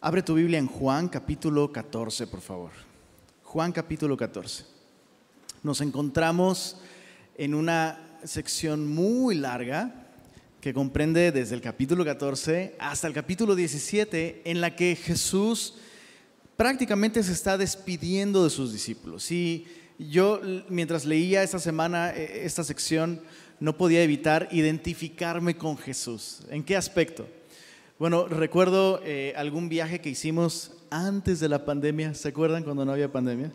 Abre tu Biblia en Juan capítulo 14, por favor. Juan capítulo 14. Nos encontramos en una sección muy larga que comprende desde el capítulo 14 hasta el capítulo 17, en la que Jesús prácticamente se está despidiendo de sus discípulos. Y yo, mientras leía esta semana eh, esta sección, no podía evitar identificarme con Jesús. ¿En qué aspecto? Bueno, recuerdo eh, algún viaje que hicimos antes de la pandemia. ¿Se acuerdan cuando no había pandemia?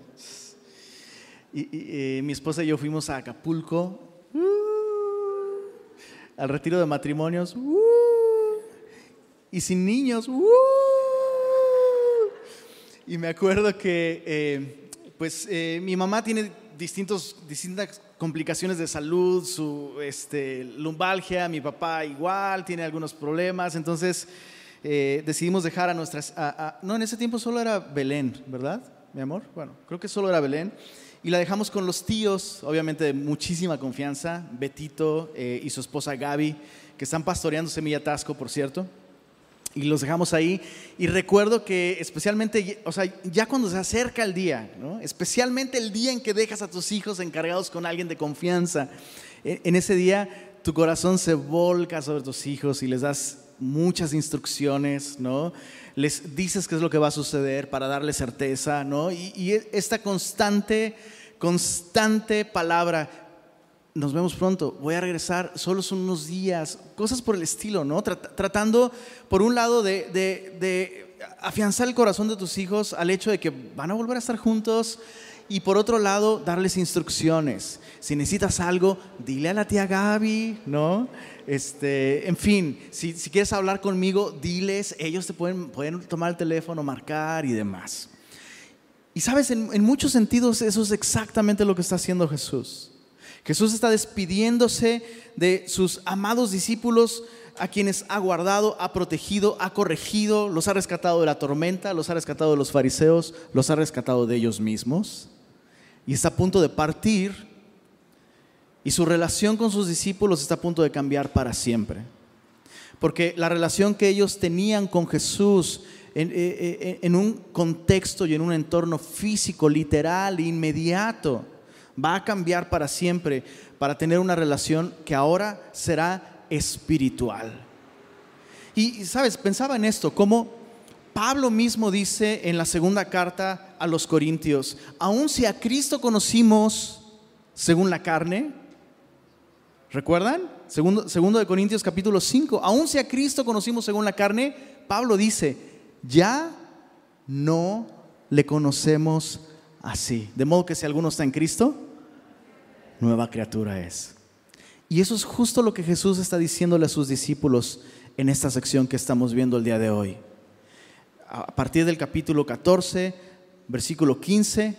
Y, eh, mi esposa y yo fuimos a Acapulco, al retiro de matrimonios, y sin niños. Y me acuerdo que, eh, pues, mi mamá tiene distintos, distintas complicaciones de salud, su este, lumbalgia, mi papá igual, tiene algunos problemas, entonces eh, decidimos dejar a nuestras... no, en ese tiempo solo era Belén, ¿verdad, mi amor? Bueno, creo que solo era Belén. Y la dejamos con los tíos, obviamente de muchísima confianza, Betito eh, y su esposa Gaby, que están pastoreando Semilla Tasco, por cierto y los dejamos ahí. Y recuerdo que especialmente, o sea, ya cuando se acerca el día, ¿no? especialmente el día en que dejas a tus hijos encargados con alguien de confianza, e, en ese día tu corazón se volca sobre tus hijos y les das muchas instrucciones, ¿no? Les dices qué es lo que va a suceder para darles certeza, ¿no? Y, y esta constante, constante palabra, nos vemos pronto, voy a regresar, solo son unos días, cosas por el estilo, ¿no? Tratando, por un lado, de, afianzar el corazón de tus hijos al hecho de que van a volver a estar juntos y por otro lado, darles instrucciones. Si necesitas algo, dile a la tía Gaby, ¿no? Este, en fin, si, quieres hablar conmigo, diles, ellos te pueden, pueden tomar el teléfono, marcar y demás. Y sabes, en muchos sentidos eso es exactamente lo que está haciendo Jesús. Jesús está despidiéndose de sus amados discípulos a quienes ha guardado, ha protegido, ha corregido, los ha rescatado de la tormenta, los ha rescatado de los fariseos, los ha rescatado de ellos mismos. Y está a punto de partir y su relación con sus discípulos está a punto de cambiar para siempre. Porque la relación que ellos tenían con Jesús en, eh, eh, en un contexto y en un entorno físico, literal, inmediato, va a cambiar para siempre para tener una relación que ahora será espiritual. Y, sabes, pensaba en esto, como Pablo mismo dice en la segunda carta a los Corintios, aun si a Cristo conocimos según la carne, ¿recuerdan? Segundo, segundo de Corintios capítulo 5, aun si a Cristo conocimos según la carne, Pablo dice, ya no le conocemos así. De modo que si alguno está en Cristo, nueva criatura es. Y eso es justo lo que Jesús está diciéndole a sus discípulos en esta sección que estamos viendo el día de hoy. A partir del capítulo 14, versículo 15,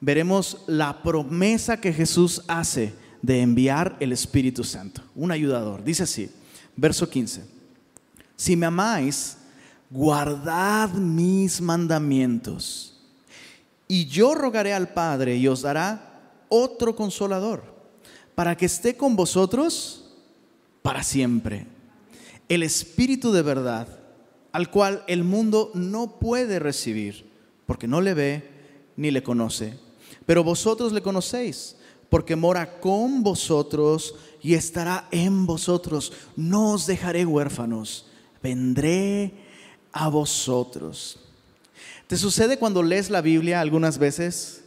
veremos la promesa que Jesús hace de enviar el Espíritu Santo, un ayudador. Dice así, verso 15, si me amáis, guardad mis mandamientos y yo rogaré al Padre y os dará otro consolador, para que esté con vosotros para siempre. El Espíritu de verdad, al cual el mundo no puede recibir, porque no le ve ni le conoce. Pero vosotros le conocéis, porque mora con vosotros y estará en vosotros. No os dejaré huérfanos, vendré a vosotros. ¿Te sucede cuando lees la Biblia algunas veces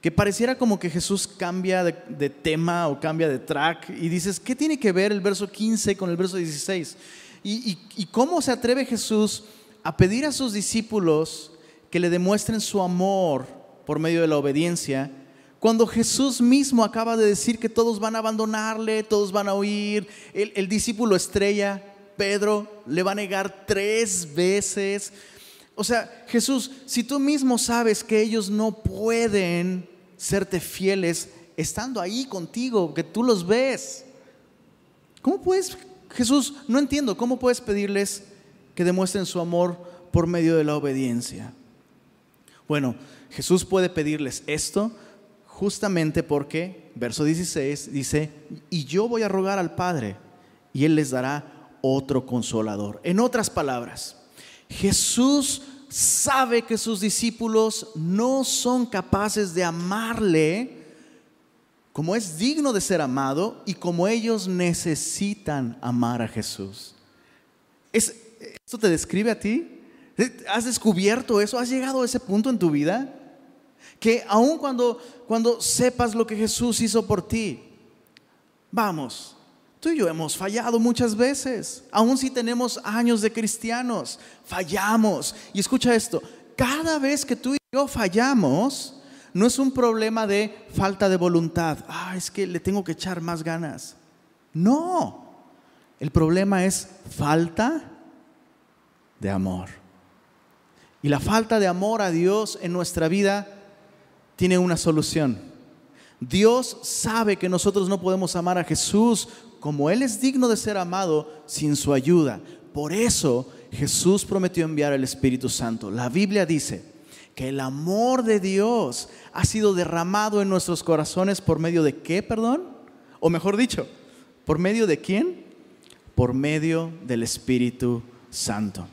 que pareciera como que Jesús cambia de, tema o cambia de track y dices, ¿qué tiene que ver el verso 15 con el verso 16? ¿Y, cómo se atreve Jesús a pedir a sus discípulos que le demuestren su amor por medio de la obediencia? Cuando Jesús mismo acaba de decir que todos van a abandonarle, todos van a huir, el discípulo estrella, Pedro, le va a negar tres veces. O sea, Jesús, si tú mismo sabes que ellos no pueden serte fieles estando ahí contigo, que tú los ves. ¿Cómo puedes, Jesús, no entiendo, cómo puedes pedirles que demuestren su amor por medio de la obediencia? Bueno, Jesús puede pedirles esto justamente porque, verso 16 dice, y yo voy a rogar al Padre y Él les dará otro consolador. En otras palabras, Jesús sabe que sus discípulos no son capaces de amarle como es digno de ser amado y como ellos necesitan amar a Jesús. ¿Es, ¿Esto te describe a ti? ¿Has descubierto eso? ¿Has llegado a ese punto en tu vida? Que aun cuando, cuando sepas lo que Jesús hizo por ti, vamos, tú y yo hemos fallado muchas veces, aun si tenemos años de cristianos, fallamos. Y escucha esto, cada vez que tú y yo fallamos, no es un problema de falta de voluntad. Ah, es que le tengo que echar más ganas. No, el problema es falta de amor. Y la falta de amor a Dios en nuestra vida tiene una solución. Dios sabe que nosotros no podemos amar a Jesús como Él es digno de ser amado sin su ayuda. Por eso Jesús prometió enviar el Espíritu Santo. La Biblia dice que el amor de Dios ha sido derramado en nuestros corazones por medio de qué, perdón? O mejor dicho, ¿por medio de quién? Por medio del Espíritu Santo.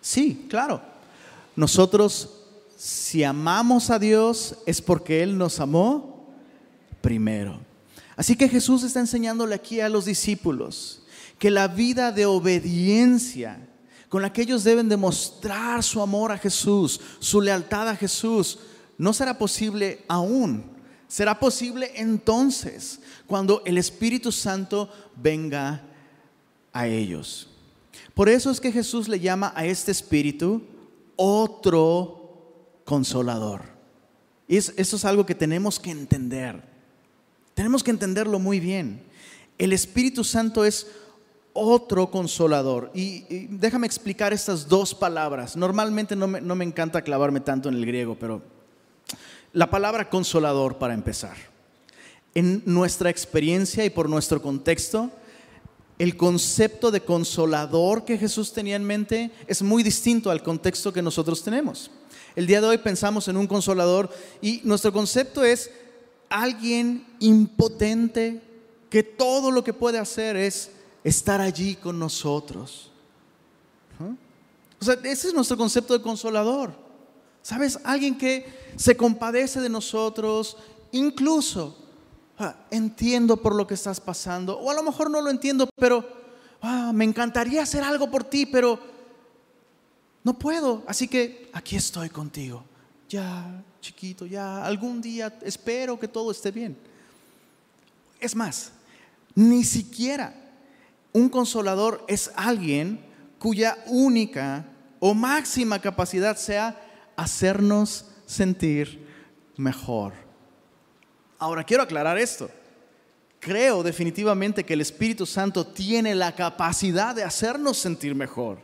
Sí, claro. Nosotros, si amamos a Dios, es porque Él nos amó primero. Así que Jesús está enseñándole aquí a los discípulos que la vida de obediencia con la que ellos deben demostrar su amor a Jesús, su lealtad a Jesús, no será posible aún. Será posible entonces cuando el Espíritu Santo venga a ellos. Por eso es que Jesús le llama a este Espíritu otro consolador. Eso es algo que tenemos que entender. Tenemos que entenderlo muy bien. El Espíritu Santo es otro consolador. Y, déjame explicar estas dos palabras. Normalmente no me, no me encanta clavarme tanto en el griego, pero la palabra consolador para empezar. En nuestra experiencia y por nuestro contexto, el concepto de consolador que Jesús tenía en mente es muy distinto al contexto que nosotros tenemos. El día de hoy pensamos en un consolador y nuestro concepto es alguien impotente que todo lo que puede hacer es estar allí con nosotros. O sea, ese es nuestro concepto de consolador. ¿Sabes? Alguien que se compadece de nosotros, incluso ah, entiendo por lo que estás pasando, o a lo mejor no lo entiendo, pero ah, me encantaría hacer algo por ti, pero no puedo, así que aquí estoy contigo. Ya, chiquito, ya, algún día espero que todo esté bien. Es más, ni siquiera un consolador es alguien cuya única o máxima capacidad sea hacernos sentir mejor. Ahora, quiero aclarar esto. Creo definitivamente que el Espíritu Santo tiene la capacidad de hacernos sentir mejor.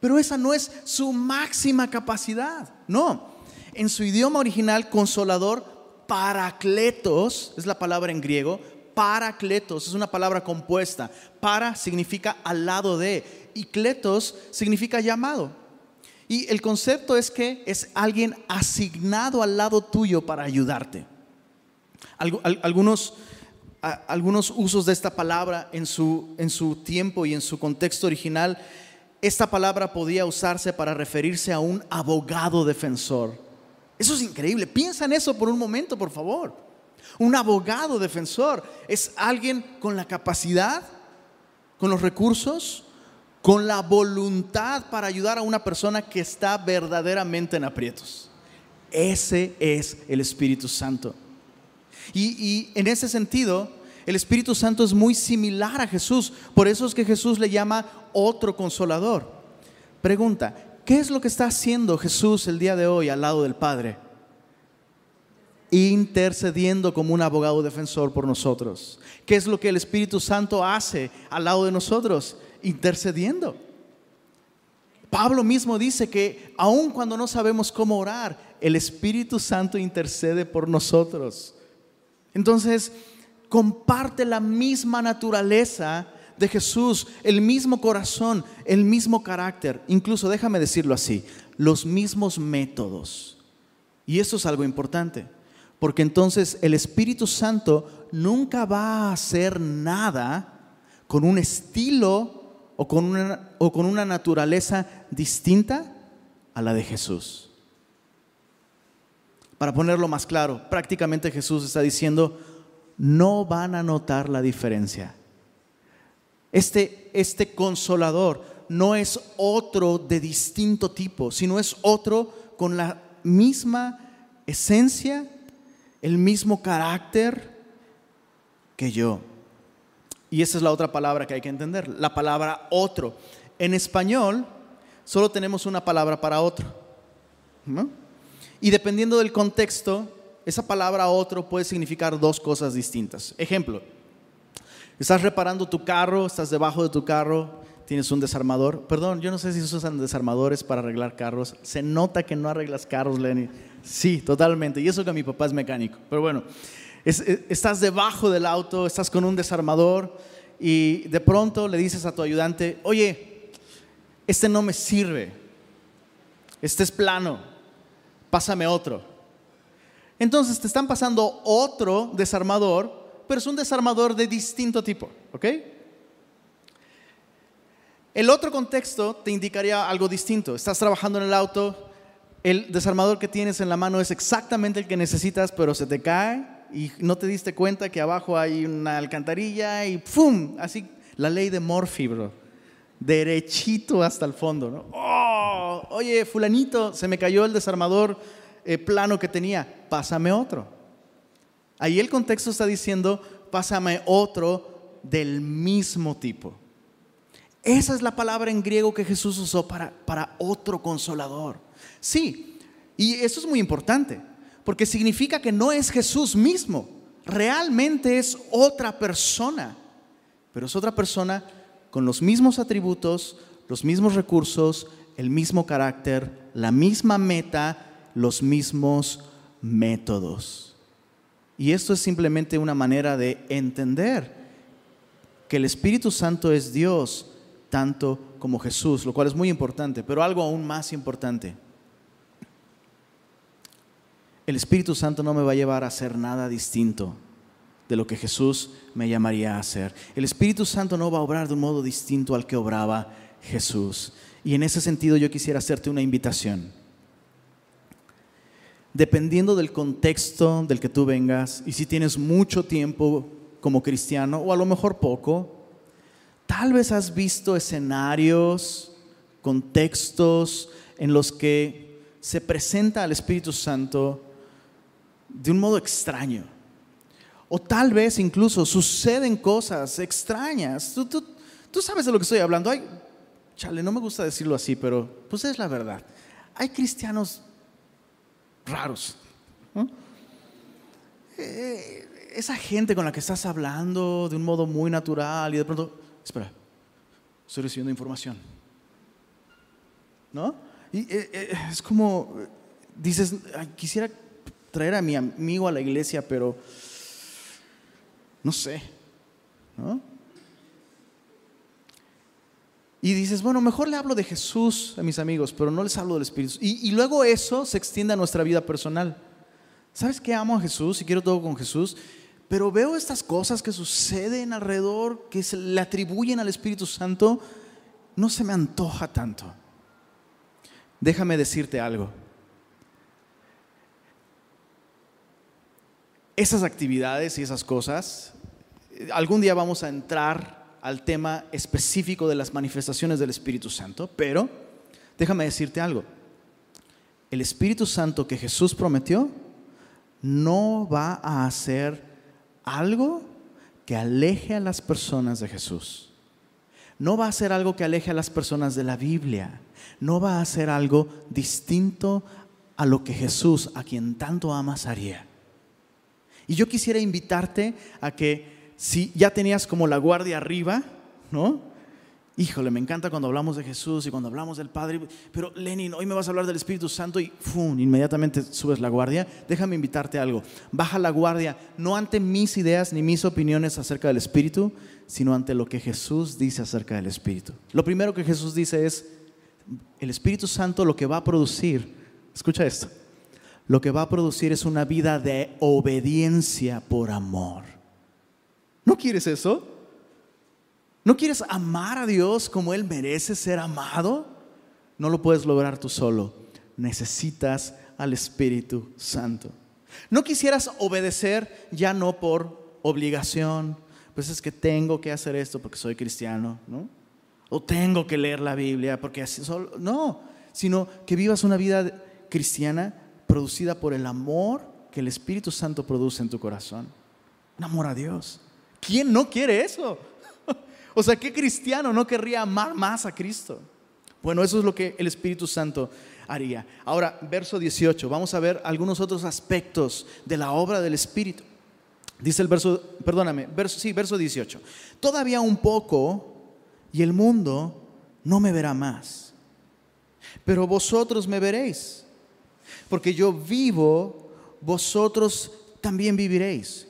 Pero esa no es su máxima capacidad. No. En su idioma original, consolador, paracletos, es la palabra en griego, paracletos, es una palabra compuesta. Para significa al lado de y kletos significa llamado. Y el concepto es que es alguien asignado al lado tuyo para ayudarte. Algunos, usos de esta palabra su, en su tiempo y en su contexto original, esta palabra podía usarse para referirse a un abogado defensor. Eso es increíble. Piensa en eso por un momento, por favor. Un abogado defensor es alguien con la capacidad, con los recursos, con la voluntad para ayudar a una persona que está verdaderamente en aprietos. Ese es el Espíritu Santo. Y, en ese sentido, el Espíritu Santo es muy similar a Jesús. Por eso es que Jesús le llama otro consolador. Pregunta, ¿qué es lo que está haciendo Jesús el día de hoy al lado del Padre? Intercediendo como un abogado defensor por nosotros. ¿Qué es lo que el Espíritu Santo hace al lado de nosotros? intercediendo. Pablo mismo dice que aun cuando no sabemos cómo orar, el Espíritu Santo intercede por nosotros. Entonces, comparte la misma naturaleza de Jesús, el mismo corazón, el mismo carácter, incluso déjame decirlo así, los mismos métodos. Y eso es algo importante, porque entonces el Espíritu Santo nunca va a hacer nada con un estilo o con una, o con una naturaleza distinta a la de Jesús. Para ponerlo más claro, prácticamente Jesús está diciendo, no van a notar la diferencia. Este, este consolador no es otro de distinto tipo, sino es otro con la misma esencia, el mismo carácter que yo. Y esa es la otra palabra que hay que entender, la palabra otro. En español solo tenemos una palabra para otro. Y dependiendo del contexto, esa palabra otro puede significar dos cosas distintas. Ejemplo, estás reparando tu carro, estás debajo de tu carro, tienes un desarmador. Perdón, yo no sé si usan desarmadores para arreglar carros. Se nota que no arreglas carros, Lenny. Sí, totalmente. Y eso que mi papá es mecánico. Pero bueno, estás debajo del auto, estás con un desarmador y de pronto le dices a tu ayudante, oye, este no me sirve, este es plano, pásame otro. Entonces te están pasando otro desarmador, pero es un desarmador de distinto tipo, ¿ok? El otro contexto te indicaría algo distinto. Estás trabajando en el auto, el desarmador que tienes en la mano es exactamente el que necesitas, pero se te cae y no te diste cuenta que abajo hay una alcantarilla y ¡pum! Así, la ley de Morphy, bro. Derechito hasta el fondo, ¿no? ¡Oh! Oye, fulanito, se me cayó el desarmador eh, plano que tenía. Pásame otro. Ahí el contexto está diciendo, pásame otro del mismo tipo. Esa es la palabra en griego que Jesús usó para, para otro consolador. Sí, y eso es muy importante porque significa que no es Jesús mismo, realmente es otra persona, pero es otra persona con los mismos atributos, los mismos recursos, el mismo carácter, la misma meta, los mismos métodos. Y esto es simplemente una manera de entender que el Espíritu Santo es Dios tanto como Jesús, lo cual es muy importante, pero algo aún más importante el Espíritu Santo no me va a llevar a hacer nada distinto de lo que Jesús me llamaría a hacer. El Espíritu Santo no va a obrar de un modo distinto al que obraba Jesús. Y en ese sentido yo quisiera hacerte una invitación. Dependiendo del contexto del que tú vengas y si tienes mucho tiempo como cristiano o a lo mejor poco, tal vez has visto escenarios, contextos en los que se presenta al Espíritu Santo de un modo extraño. O tal vez incluso suceden cosas extrañas. Tú, sabes de lo que estoy hablando. Hay, chale, no me gusta decirlo así, pero pues es la verdad. Hay cristianos raros. Eh, esa gente con la que estás hablando de un modo muy natural y de pronto, espera, estoy recibiendo información. ¿No? Y eh, eh, es como, dices, quisiera traer a mi amigo a la iglesia, pero no sé, ¿no? Y dices, bueno, mejor le hablo de Jesús a mis amigos, pero no les hablo del Espíritu. Y, y, luego eso se extiende a nuestra vida personal. ¿Sabes que amo a Jesús y quiero todo con Jesús? Pero veo estas cosas que suceden alrededor, que se le atribuyen al Espíritu Santo, no se me antoja tanto. Déjame decirte algo. esas actividades y esas cosas, algún día vamos a entrar al tema específico de las manifestaciones del Espíritu Santo, pero déjame decirte algo. El Espíritu Santo que Jesús prometió no va a hacer algo que aleje a las personas de Jesús. No va a hacer algo que aleje a las personas de la Biblia. No va a hacer algo distinto a lo que Jesús, a quien tanto amas, haría. Y yo quisiera invitarte a que si ya tenías como la guardia arriba, ¿no? Híjole, me encanta cuando hablamos de Jesús y cuando hablamos del Padre, pero Lenin, hoy me vas a hablar del Espíritu Santo y ¡fum! inmediatamente subes la guardia. Déjame invitarte a algo. Baja la guardia, no ante mis ideas ni mis opiniones acerca del Espíritu, sino ante lo que Jesús dice acerca del Espíritu. Lo primero que Jesús dice es, el Espíritu Santo lo que va a producir, escucha esto, lo que va a producir es una vida de obediencia por amor. ¿No quieres eso? ¿No quieres amar a Dios como Él merece ser amado? No lo puedes lograr tú solo. Necesitas al Espíritu Santo. ¿No quisieras obedecer ya no por obligación? Pues es que tengo que hacer esto porque soy cristiano, ¿no? O tengo que leer la Biblia porque así solo. No, sino que vivas una vida cristiana producida por el amor que el Espíritu Santo produce en tu corazón. Un amor a Dios. ¿Quién no quiere eso? O sea, ¿qué cristiano no querría amar más a Cristo? Bueno, eso es lo que el Espíritu Santo haría. Ahora, verso 18, vamos a ver algunos otros aspectos de la obra del Espíritu. Dice el verso, perdóname, verso, sí, verso 18. Todavía un poco y el mundo no me verá más, pero vosotros me veréis, porque yo vivo, vosotros también viviréis.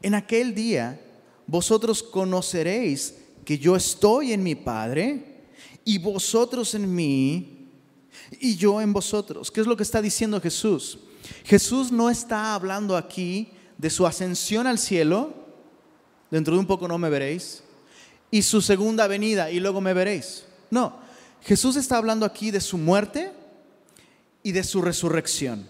En aquel día vosotros conoceréis que yo estoy en mi Padre y vosotros en mí y yo en vosotros. ¿Qué es lo que está diciendo Jesús? Jesús no está hablando aquí de su ascensión al cielo, dentro de un poco no me veréis, y su segunda venida y luego me veréis. No, Jesús está hablando aquí de su muerte y de su resurrección.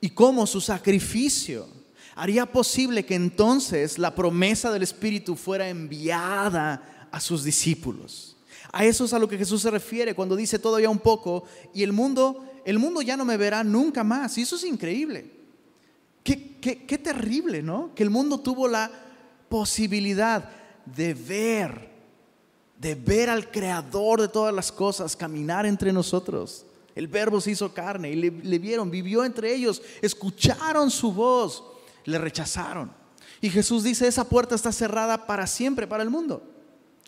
Y cómo su sacrificio haría posible que entonces la promesa del Espíritu fuera enviada a sus discípulos. A eso es a lo que Jesús se refiere cuando dice todavía un poco y el mundo, el mundo ya no me verá nunca más. Y eso es increíble. Qué, qué terrible, ¿no? Que el mundo tuvo la posibilidad de ver, de ver al creador de todas las cosas caminar entre nosotros. El verbo se hizo carne y le, le vieron, vivió entre ellos, escucharon su voz le rechazaron. Y Jesús dice, esa puerta está cerrada para siempre, para el mundo.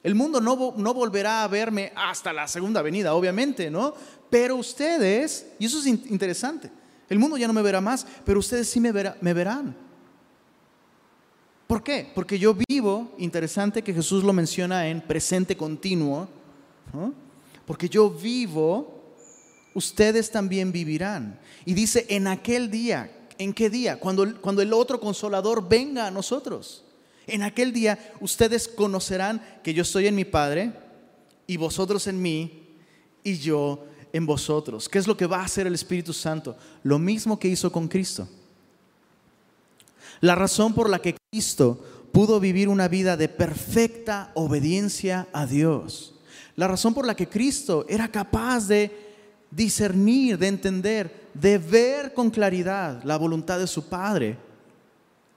El mundo no, no volverá a verme hasta la segunda venida, obviamente, ¿no? Pero ustedes, y eso es interesante, el mundo ya no me verá más, pero ustedes sí me, me verán. ¿Por qué? Porque yo vivo, interesante que Jesús lo menciona en presente continuo, porque yo vivo, ustedes también vivirán. Y dice, en aquel día, ¿En qué día? Cuando, cuando el otro consolador venga a nosotros. En aquel día ustedes conocerán que yo estoy en mi Padre y vosotros en mí y yo en vosotros. ¿Qué es lo que va a hacer el Espíritu Santo? Lo mismo que hizo con Cristo. La razón por la que Cristo pudo vivir una vida de perfecta obediencia a Dios. La razón por la que Cristo era capaz de discernir, de entender, de ver con claridad la voluntad de su Padre,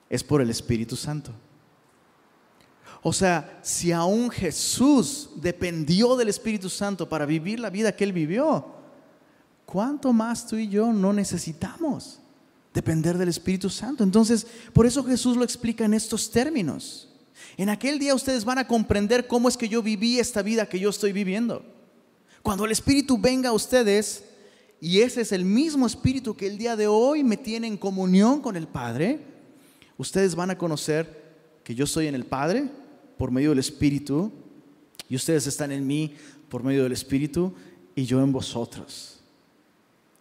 es por el Espíritu Santo. O sea, si aún Jesús dependió del Espíritu Santo para vivir la vida que él vivió, ¿cuánto más tú y yo no necesitamos depender del Espíritu Santo? Entonces, por eso Jesús lo explica en estos términos. En aquel día ustedes van a comprender cómo es que yo viví esta vida que yo estoy viviendo. Cuando el Espíritu venga a ustedes, y ese es el mismo Espíritu que el día de hoy me tiene en comunión con el Padre, ustedes van a conocer que yo estoy en el Padre por medio del Espíritu, y ustedes están en mí por medio del Espíritu, y yo en vosotros.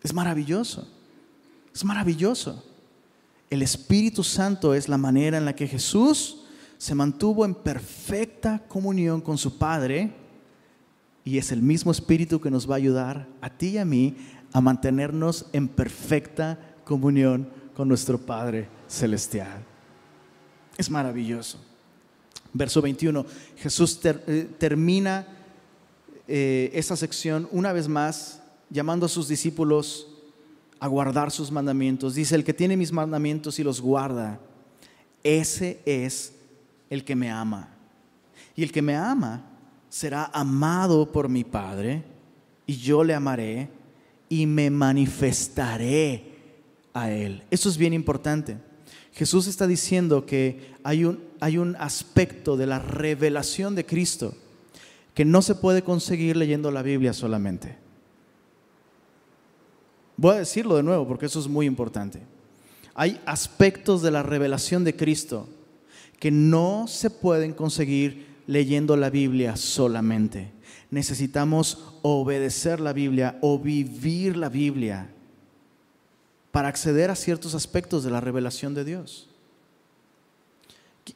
Es maravilloso, es maravilloso. El Espíritu Santo es la manera en la que Jesús se mantuvo en perfecta comunión con su Padre y es el mismo Espíritu que nos va a ayudar a ti y a mí a mantenernos en perfecta comunión con nuestro Padre Celestial. Es maravilloso. Verso 21, Jesús eh, termina eh, esta sección una vez más llamando a sus discípulos a guardar sus mandamientos. Dice, el que tiene mis mandamientos y los guarda, ese es el que me ama. Y el que me ama será amado por mi Padre y yo le amaré y me manifestaré a Él. Eso es bien importante. Jesús está diciendo que hay un, hay un aspecto de la revelación de Cristo que no se puede conseguir leyendo la Biblia solamente. Voy a decirlo de nuevo porque eso es muy importante. Hay aspectos de la revelación de Cristo que no se pueden conseguir leyendo la Biblia solamente. Necesitamos obedecer la Biblia o vivir la Biblia para acceder a ciertos aspectos de la revelación de Dios.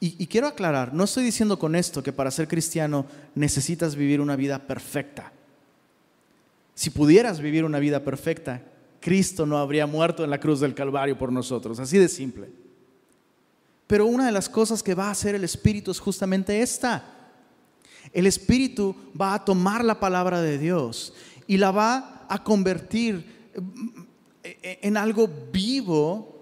Y, quiero aclarar, no estoy diciendo con esto que para ser cristiano necesitas vivir una vida perfecta. Si pudieras vivir una vida perfecta, Cristo no habría muerto en la cruz del Calvario por nosotros, así de simple. Pero una de las cosas que va a hacer el Espíritu es justamente esta. El Espíritu va a tomar la palabra de Dios y la va a convertir en algo vivo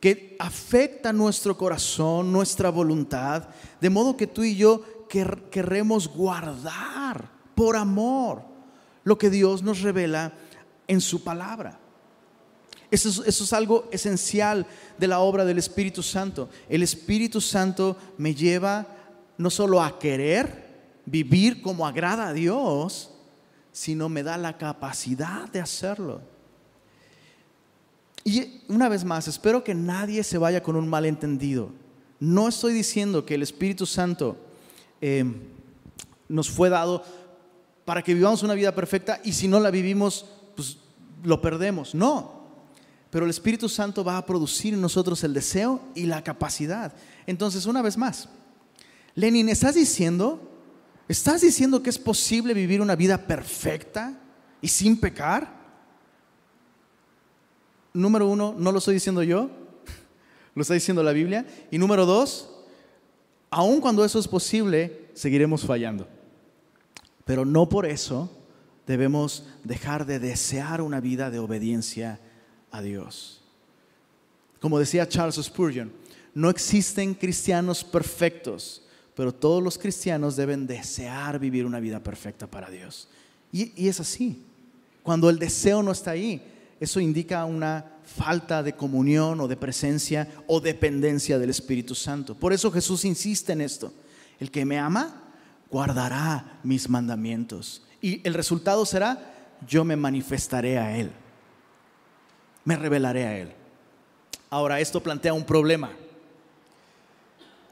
que afecta nuestro corazón, nuestra voluntad, de modo que tú y yo querremos guardar por amor lo que Dios nos revela en su palabra. Eso es, eso es, algo esencial de la obra del Espíritu Santo. El Espíritu Santo me lleva no solo a querer vivir como agrada a Dios, sino me da la capacidad de hacerlo. Y una vez más, espero que nadie se vaya con un malentendido. No estoy diciendo que el Espíritu Santo eh, nos fue dado para que vivamos una vida perfecta y si no la vivimos, pues lo perdemos. No. Pero el Espíritu Santo va a producir en nosotros el deseo y la capacidad. Entonces, una vez más, Lenin, ¿estás diciendo? ¿Estás diciendo que es posible vivir una vida perfecta y sin pecar? número uno, no lo estoy diciendo yo, lo está diciendo la Biblia. Y número dos, aun cuando eso es posible, seguiremos fallando. Pero no por eso debemos dejar de desear una vida de obediencia a Dios. Como decía Charles Spurgeon, no existen cristianos perfectos, pero todos los cristianos deben desear vivir una vida perfecta para Dios. Y, es así. Cuando el deseo no está ahí, eso indica una falta de comunión o de presencia o dependencia del Espíritu Santo. Por eso Jesús insiste en esto. El que me ama guardará mis mandamientos. Y el resultado será, yo me manifestaré a Él. Me revelaré a Él. Ahora, esto plantea un problema.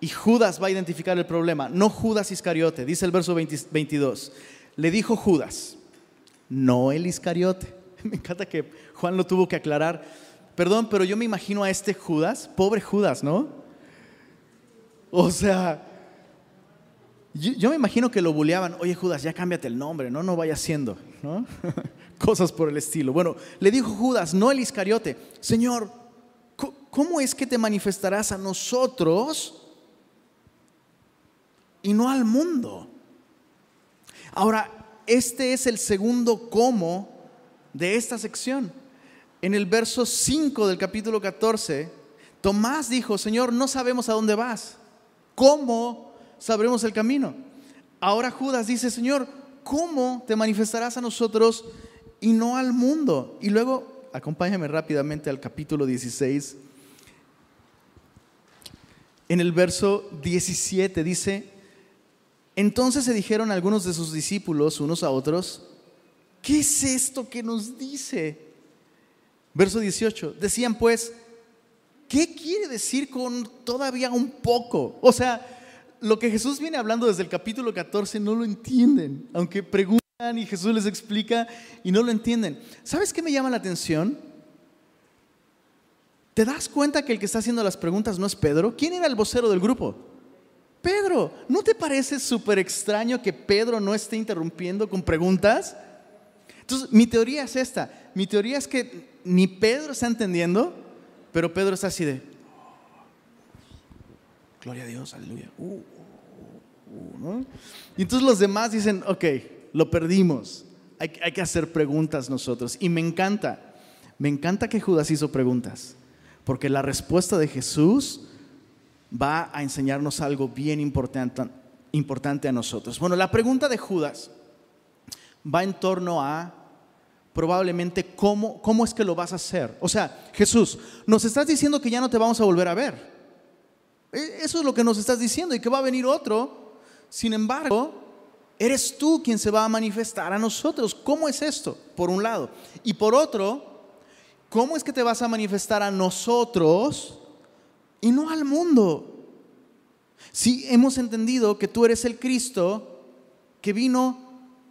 Y Judas va a identificar el problema, no Judas Iscariote, dice el verso 22. Le dijo Judas, no el Iscariote. Me encanta que Juan lo tuvo que aclarar. Perdón, pero yo me imagino a este Judas, pobre Judas, ¿no? O sea, yo, me imagino que lo buleaban, oye Judas, ya cámbiate el nombre, no, no vaya siendo, ¿no? Cosas por el estilo. Bueno, le dijo Judas, no el Iscariote, Señor, ¿cómo es que te manifestarás a nosotros y no al mundo? Ahora, este es el segundo cómo de esta sección. En el verso 5 del capítulo 14, Tomás dijo, Señor, no sabemos a dónde vas. ¿Cómo sabremos el camino? Ahora Judas dice, Señor, ¿cómo te manifestarás a nosotros y no al mundo? Y luego, acompáñame rápidamente al capítulo 16. En el verso 17 dice, entonces se dijeron algunos de sus discípulos unos a otros, ¿qué es esto que nos dice? Verso 18, decían pues, ¿qué quiere decir con todavía un poco? O sea, lo que Jesús viene hablando desde el capítulo 14 no lo entienden, aunque preguntan y Jesús les explica y no lo entienden. ¿Sabes qué me llama la atención? ¿Te das cuenta que el que está haciendo las preguntas no es Pedro? ¿Quién era el vocero del grupo? Pedro. ¿No te parece súper extraño que Pedro no esté interrumpiendo con preguntas? Entonces, mi teoría es esta. Mi teoría es que ni Pedro está entendiendo, pero Pedro está así de, gloria a Dios, aleluya. Uh, uh, uh", y entonces los demás dicen, ok, lo perdimos. Hay que hacer preguntas nosotros. Y me encanta, me encanta que Judas hizo preguntas, porque la respuesta de Jesús va a enseñarnos algo bien importante, importante a nosotros. Bueno, la pregunta de Judas va en torno a probablemente cómo, cómo es que lo vas a hacer. O sea, Jesús, nos estás diciendo que ya no te vamos a volver a ver. E, eso es lo que nos estás diciendo y que va a venir otro. Sin embargo, eres tú quien se va a manifestar a nosotros. ¿Cómo es esto? Por un lado. Y por otro, ¿cómo es que te vas a manifestar a nosotros y no al mundo? Si hemos entendido que tú eres el Cristo que vino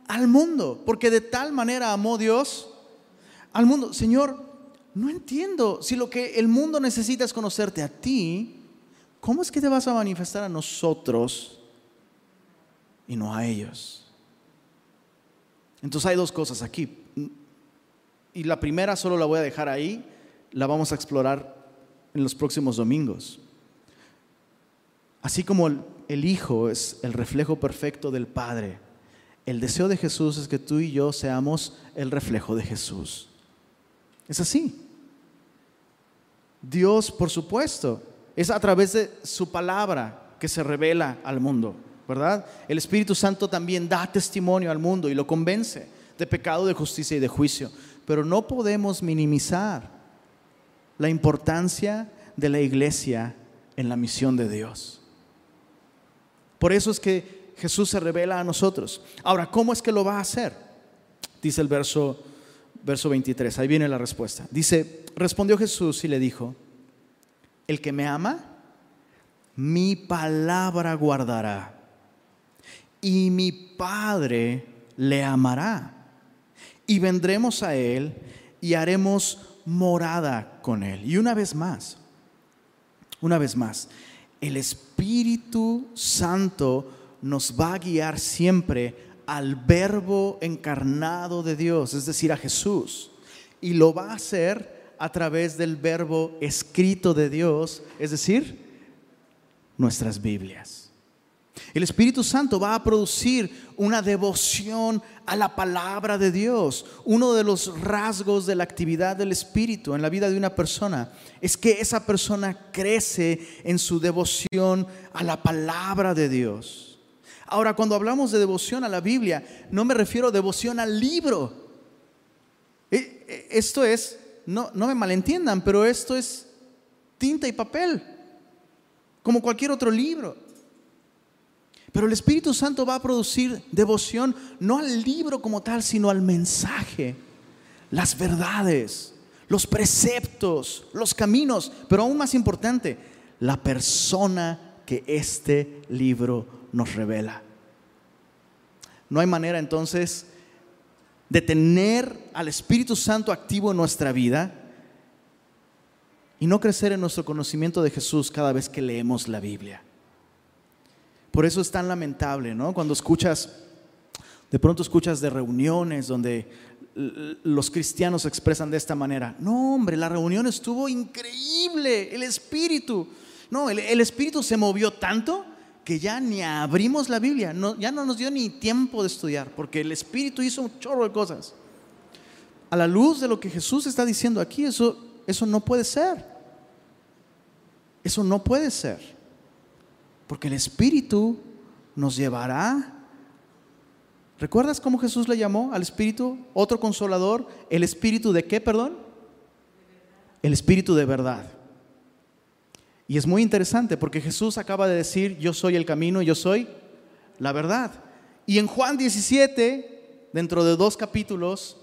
al mundo, porque de tal manera amó Dios al mundo. Señor, no entiendo si lo que el mundo necesita es conocerte a ti, ¿cómo es que te vas a manifestar a nosotros y no a ellos? Entonces hay dos cosas aquí. Y la primera solo la voy a dejar ahí, la vamos a explorar en los próximos domingos. Así como el, Hijo es el reflejo perfecto del Padre, el deseo de Jesús es que tú y yo seamos el reflejo de Jesús. Es así. Dios, por supuesto, es a través de su palabra que se revela al mundo, ¿verdad? El Espíritu Santo también da testimonio al mundo y lo convence de pecado, de justicia y de juicio. Pero no podemos minimizar la importancia de la iglesia en la misión de Dios. Por eso es que Jesús se revela a nosotros. Ahora, ¿cómo es que lo va a hacer? Dice el verso, verso 23, ahí viene la respuesta. Dice, respondió Jesús y le dijo, el que me ama, mi palabra guardará y mi Padre le amará. Y vendremos a Él y haremos morada con Él. Y una vez más, una vez más, el Espíritu Santo nos va a guiar siempre al verbo encarnado de Dios, es decir, a Jesús. Y lo va a hacer a través del verbo escrito de Dios, es decir, nuestras Biblias. El Espíritu Santo va a producir una devoción a la palabra de Dios. Uno de los rasgos de la actividad del Espíritu en la vida de una persona es que esa persona crece en su devoción a la palabra de Dios. Ahora, cuando hablamos de devoción a la Biblia, no me refiero a devoción al libro. E, e, esto es, no, no me malentiendan, pero esto es tinta y papel, como cualquier otro libro. Pero el Espíritu Santo va a producir devoción no al libro como tal, sino al mensaje, las verdades, los preceptos, los caminos, pero aún más importante, la persona que este libro nos revela. No hay manera entonces de tener al Espíritu Santo activo en nuestra vida y no crecer en nuestro conocimiento de Jesús cada vez que leemos la Biblia. Por eso es tan lamentable, ¿no? Cuando escuchas, de pronto escuchas de reuniones donde los cristianos se expresan de esta manera. No, hombre, la reunión estuvo increíble, el espíritu. No, el, espíritu se movió tanto que ya ni abrimos la Biblia, ya no nos dio ni tiempo de estudiar, porque el espíritu hizo un chorro de cosas. A la luz de lo que Jesús está diciendo aquí, eso, eso no puede ser. Eso no puede ser. Porque el Espíritu nos llevará. ¿Recuerdas cómo Jesús le llamó al Espíritu? Otro consolador. ¿El Espíritu de qué, perdón? El Espíritu de verdad. Y es muy interesante porque Jesús acaba de decir, yo soy el camino yo soy la verdad. Y en Juan 17, dentro de dos capítulos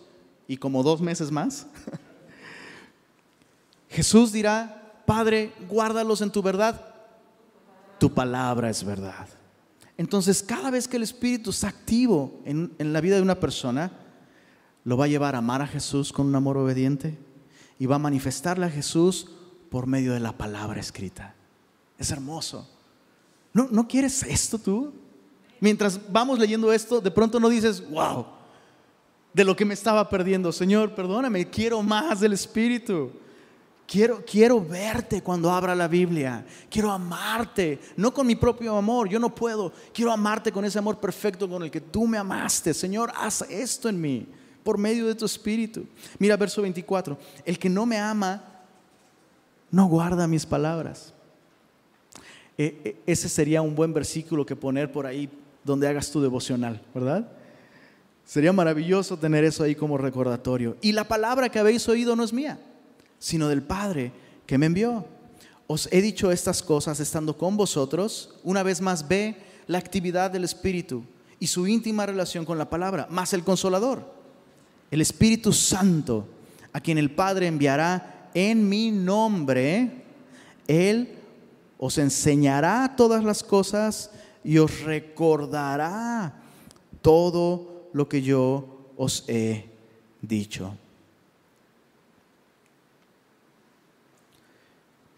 y como dos meses más, Jesús dirá, Padre, guárdalos en tu verdad tu palabra es verdad. Entonces, cada vez que el Espíritu está activo en, la vida de una persona, lo va a llevar a amar a Jesús con un amor obediente y va a manifestarle a Jesús por medio de la palabra escrita. Es hermoso. ¿No, ¿No quieres esto tú? Mientras vamos leyendo esto, de pronto no dices, wow, de lo que me estaba perdiendo. Señor, perdóname, quiero más del Espíritu. Quiero, quiero verte cuando abra la Biblia. Quiero amarte, no con mi propio amor, yo no puedo. Quiero amarte con ese amor perfecto con el que tú me amaste. Señor, haz esto en mí por medio de tu espíritu. Mira verso 24. El que no me ama, no guarda mis palabras. E, e, ese sería un buen versículo que poner por ahí donde hagas tu devocional, ¿verdad? Sería maravilloso tener eso ahí como recordatorio. Y la palabra que habéis oído no es mía sino del Padre que me envió. Os he dicho estas cosas estando con vosotros. Una vez más ve la actividad del Espíritu y su íntima relación con la palabra, más el consolador, el Espíritu Santo, a quien el Padre enviará en mi nombre. Él os enseñará todas las cosas y os recordará todo lo que yo os he dicho.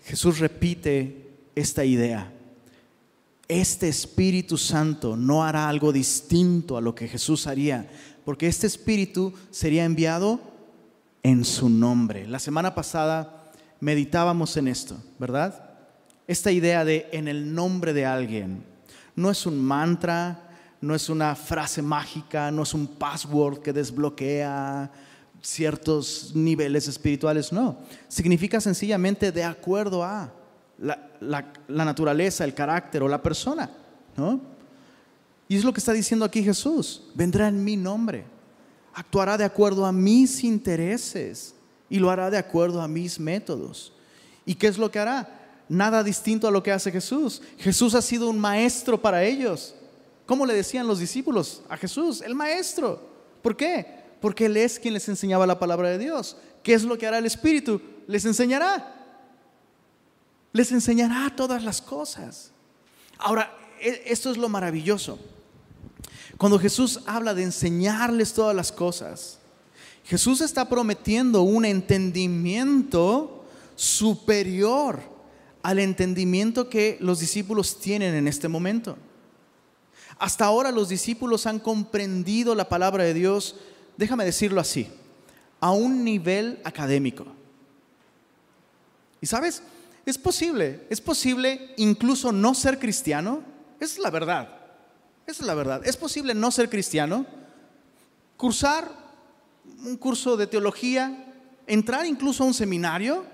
Jesús repite esta idea. Este Espíritu Santo no hará algo distinto a lo que Jesús haría, porque este Espíritu sería enviado en su nombre. La semana pasada meditábamos en esto, ¿verdad? Esta idea de en el nombre de alguien. No es un mantra, no es una frase mágica, no es un password que desbloquea ciertos niveles espirituales, no. Significa sencillamente de acuerdo a la, naturaleza, el carácter o la persona, ¿no? Y es lo que está diciendo aquí Jesús. Vendrá en mi nombre, actuará de acuerdo a mis intereses y lo hará de acuerdo a mis métodos. ¿Y qué es lo que hará? Nada distinto a lo que hace Jesús. Jesús ha sido un maestro para ellos. ¿Cómo le decían los discípulos a Jesús? El maestro. ¿Por qué? Porque Él es quien les enseñaba la palabra de Dios. ¿Qué es lo que hará el Espíritu? Les enseñará les enseñará todas las cosas. Ahora, e, esto es lo maravilloso. Cuando Jesús habla de enseñarles todas las cosas, Jesús está prometiendo un entendimiento superior al entendimiento que los discípulos tienen en este momento. Hasta ahora los discípulos han comprendido la palabra de Dios, déjame decirlo así, a un nivel académico. ¿Y sabes? Es posible, es posible incluso no ser cristiano. Es la verdad. Es la verdad. Es posible no ser cristiano, cursar un curso de teología, entrar incluso a un seminario,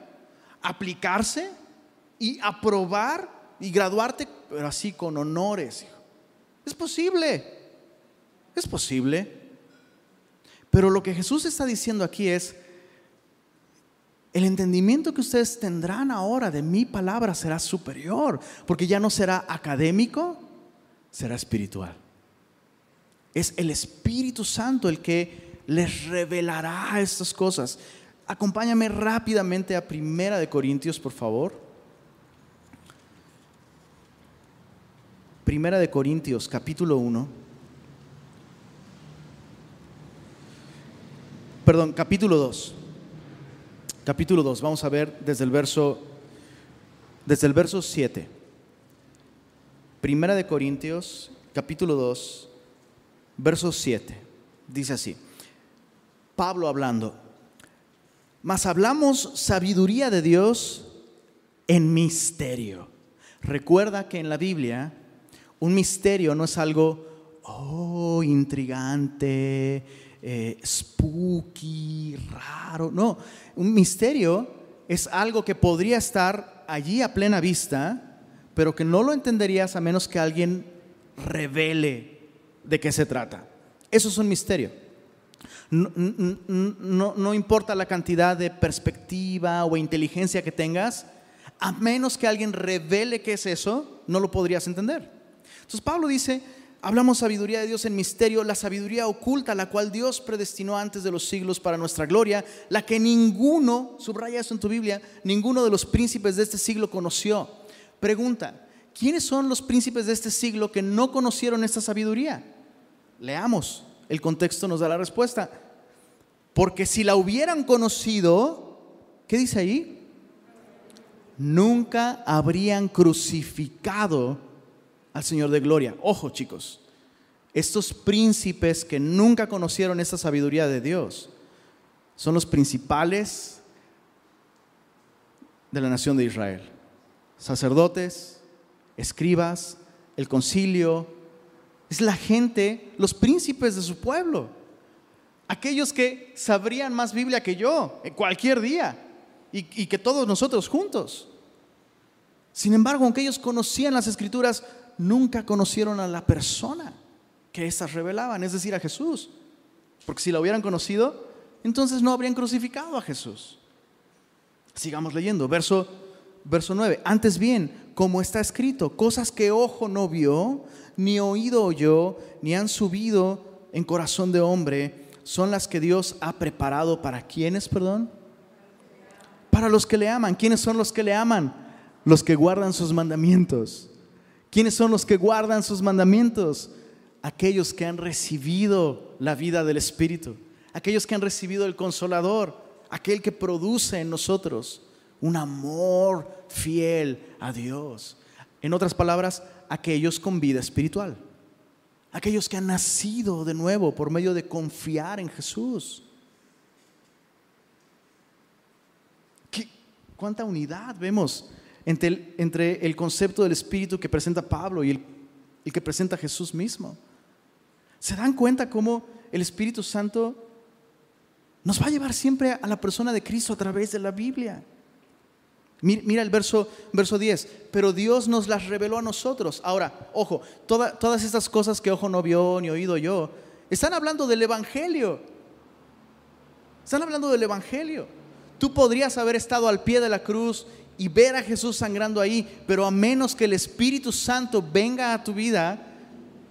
aplicarse y aprobar y graduarte, pero así con honores. Es posible. Es posible. Pero lo que Jesús está diciendo aquí es, el entendimiento que ustedes tendrán ahora de mi palabra será superior, porque ya no será académico, será espiritual. Es el Espíritu Santo el que les revelará estas cosas. Acompáñame rápidamente a Primera de Corintios, por favor. Primera de Corintios, capítulo 1. Perdón, capítulo 2 capítulo 2. Vamos a ver desde el verso desde el verso 7. Primera de Corintios, capítulo 2, verso 7. Dice así: Pablo hablando, mas hablamos sabiduría de Dios en misterio. Recuerda que en la Biblia un misterio no es algo oh, intrigante, eh, spooky, raro. No, un misterio es algo que podría estar allí a plena vista, pero que no lo entenderías a menos que alguien revele de qué se trata. Eso es un misterio. No, no, importa la cantidad de perspectiva o inteligencia que tengas, a menos que alguien revele qué es eso, no lo podrías entender. Entonces Pablo dice, Hablamos sabiduría de Dios en misterio, la sabiduría oculta, la cual Dios predestinó antes de los siglos para nuestra gloria, la que ninguno, subraya eso en tu Biblia, ninguno de los príncipes de este siglo conoció. Pregunta, ¿quiénes son los príncipes de este siglo que no conocieron esta sabiduría? Leamos, el contexto nos da la respuesta. Porque si la hubieran conocido, ¿qué dice ahí? Nunca habrían crucificado al Señor de gloria. Ojo chicos, estos príncipes que nunca conocieron esta sabiduría de Dios son los principales de la nación de Israel. Sacerdotes, escribas, el concilio, es la gente, los príncipes de su pueblo. Aquellos que sabrían más Biblia que yo en cualquier día y, y que todos nosotros juntos. Sin embargo, aunque ellos conocían las escrituras, nunca conocieron a la persona que éstas revelaban, es decir, a Jesús. Porque si la hubieran conocido, entonces no habrían crucificado a Jesús. Sigamos leyendo, verso, verso 9. Antes bien, como está escrito, cosas que ojo no vio, ni oído oyó, ni han subido en corazón de hombre, son las que Dios ha preparado para quienes, perdón. Para los que le aman. ¿Quiénes son los que le aman? Los que guardan sus mandamientos. ¿Quiénes son los que guardan sus mandamientos? Aquellos que han recibido la vida del Espíritu, aquellos que han recibido el consolador, aquel que produce en nosotros un amor fiel a Dios. En otras palabras, aquellos con vida espiritual, aquellos que han nacido de nuevo por medio de confiar en Jesús. ¿Cuánta unidad vemos entre el, concepto del Espíritu que presenta Pablo y el, el que presenta Jesús mismo? ¿Se dan cuenta cómo el Espíritu Santo nos va a llevar siempre a la persona de Cristo a través de la Biblia? Mira el verso, verso 10, pero Dios nos las reveló a nosotros. Ahora, ojo, todas estas cosas que ojo no vio ni oído yo, están hablando del Evangelio. Están hablando del Evangelio. Tú podrías haber estado al pie de la cruz y ver a Jesús sangrando ahí, pero a menos que el Espíritu Santo venga a tu vida,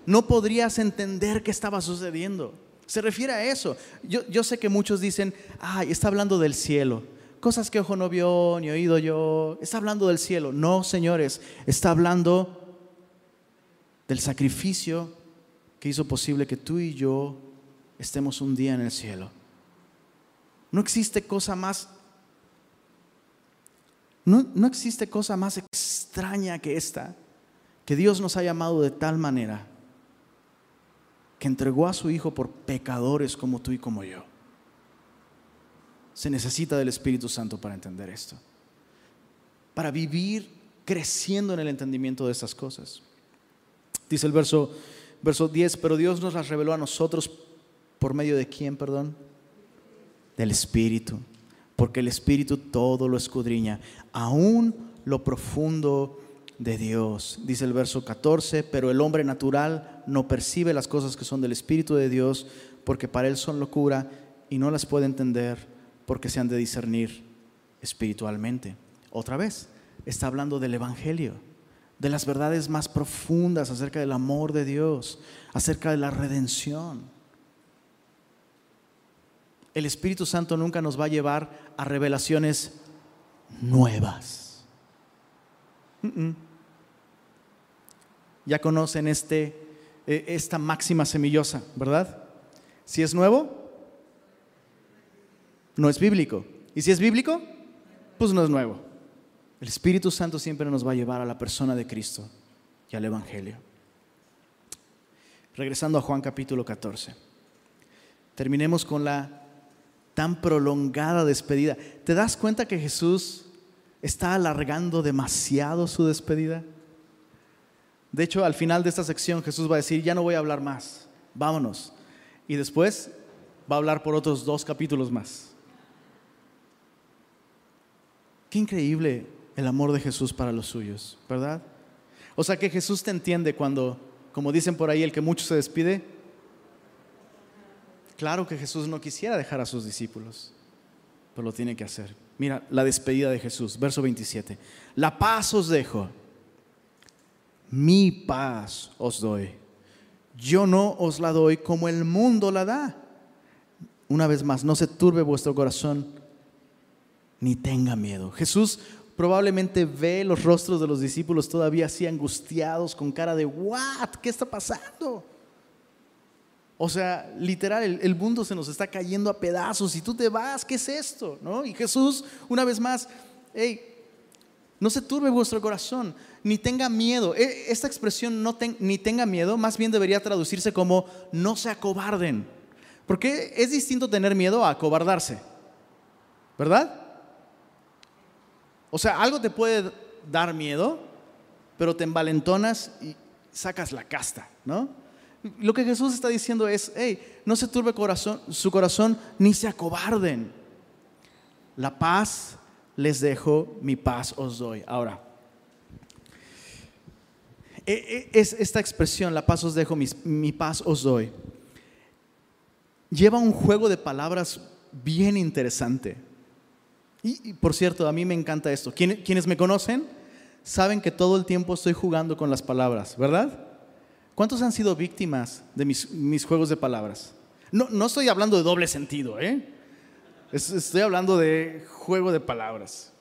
no podrías entender qué estaba sucediendo. Se refiere a eso. Yo, yo sé que muchos dicen, ay, está hablando del cielo cosas que ojo no vio ni oído yo. Está hablando del cielo. No, señores, está hablando del sacrificio que hizo posible que tú y yo estemos un día en el cielo. No existe cosa más no, no, existe cosa más extraña que esta, que Dios nos ha llamado de tal manera que entregó a su Hijo por pecadores como tú y como yo. Se necesita del Espíritu Santo para entender esto. Para vivir creciendo en el entendimiento de estas cosas. Dice el verso, verso 10, pero Dios nos las reveló a nosotros por medio de quién, perdón? Del Espíritu. Porque el Espíritu todo lo escudriña, aún lo profundo de Dios. Dice el verso 14, pero el hombre natural no percibe las cosas que son del Espíritu de Dios, porque para él son locura y no las puede entender porque se han de discernir espiritualmente. Otra vez, está hablando del Evangelio, de las verdades más profundas acerca del amor de Dios, acerca de la redención. El Espíritu Santo nunca nos va a llevar a revelaciones nuevas. Ya conocen este, eh, esta máxima semillosa, ¿verdad? Si es nuevo, no es bíblico. Y si es bíblico, pues no es nuevo. El Espíritu Santo siempre nos va a llevar a la persona de Cristo y al Evangelio. Regresando a Juan capítulo 14. Terminemos con la tan prolongada despedida. ¿Te das cuenta que Jesús está alargando demasiado su despedida? De hecho, al final de esta sección Jesús va a decir, ya no voy a hablar más, vámonos. Y después va a hablar por otros dos capítulos más. Qué increíble el amor de Jesús para los suyos, ¿verdad? O sea que Jesús te entiende cuando, como dicen por ahí, el que mucho se despide. Claro que Jesús no quisiera dejar a sus discípulos, pero lo tiene que hacer. Mira la despedida de Jesús, verso 27. La paz os dejo, mi paz os doy. Yo no os la doy como el mundo la da. Una vez más, no se turbe vuestro corazón ni tenga miedo. Jesús probablemente ve los rostros de los discípulos todavía así angustiados, con cara de, ¿what? ¿Qué está pasando? O sea, literal, el, mundo se nos está cayendo a pedazos y tú te vas, ¿qué es esto? ¿No? Y Jesús, una vez más, hey, no se turbe vuestro corazón, ni tenga miedo. E, esta expresión, no ni tenga miedo, más bien debería traducirse como no se acobarden. Porque es distinto tener miedo a acobardarse, ¿verdad? O sea, algo te puede dar miedo, pero te envalentonas y sacas la casta, ¿no? Lo que Jesús está diciendo es, hey, no se turbe corazón, su corazón ni se acobarden. La paz les dejo, mi paz os doy. Ahora, e, e, es esta expresión, la paz os dejo, mi, paz os doy, lleva un juego de palabras bien interesante. Y, por cierto, a mí me encanta esto. quienes me conocen saben que todo el tiempo estoy jugando con las palabras, ¿verdad? ¿Cuántos han sido víctimas de mis, juegos de palabras? No, no, estoy hablando de doble sentido, ¿eh? Estoy hablando de juego de palabras.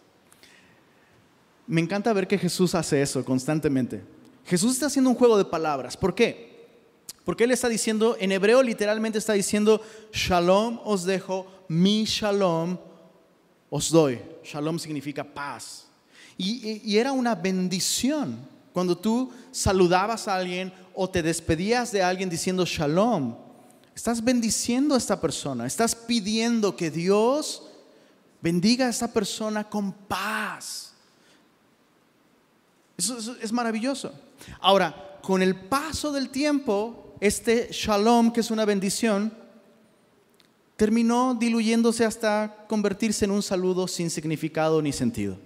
Me encanta ver que Jesús hace eso constantemente. Jesús está haciendo un juego de palabras. ¿Por qué? Porque Él está diciendo, en hebreo literalmente está diciendo, shalom os dejo, mi shalom os doy. Shalom significa paz. Y, y, era una bendición cuando tú saludabas a alguien o te despedías de alguien diciendo shalom. Estás bendiciendo a esta persona, estás pidiendo que Dios bendiga a esta persona con paz. Eso, es maravilloso. Ahora, con el paso del tiempo, este shalom, que es una bendición, terminó diluyéndose hasta convertirse en un saludo sin significado ni sentido.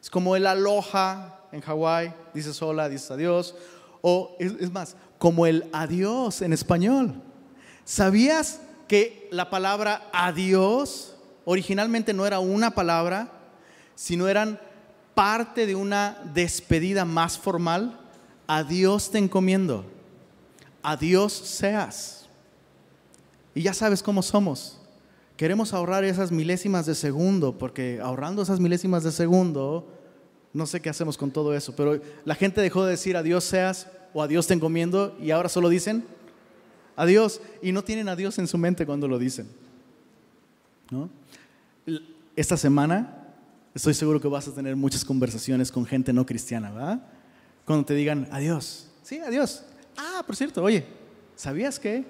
Es como el aloha en Hawái, dices hola, dices adiós, o es, más, como el adiós en español. ¿Sabías que la palabra adiós originalmente no era una palabra, sino eran parte de una despedida más formal? Adiós te encomiendo, adiós seas. Y ya sabes cómo somos. Queremos ahorrar esas milésimas de segundo, porque ahorrando esas milésimas de segundo, no sé qué hacemos con todo eso, pero la gente dejó de decir adiós seas o adiós te encomiendo y ahora solo dicen adiós y no tienen adiós en su mente cuando lo dicen. Esta semana estoy seguro que vas a tener muchas conversaciones con gente no cristiana, ¿verdad? Cuando te digan adiós. Sí, adiós. Ah, por cierto, oye, ¿sabías que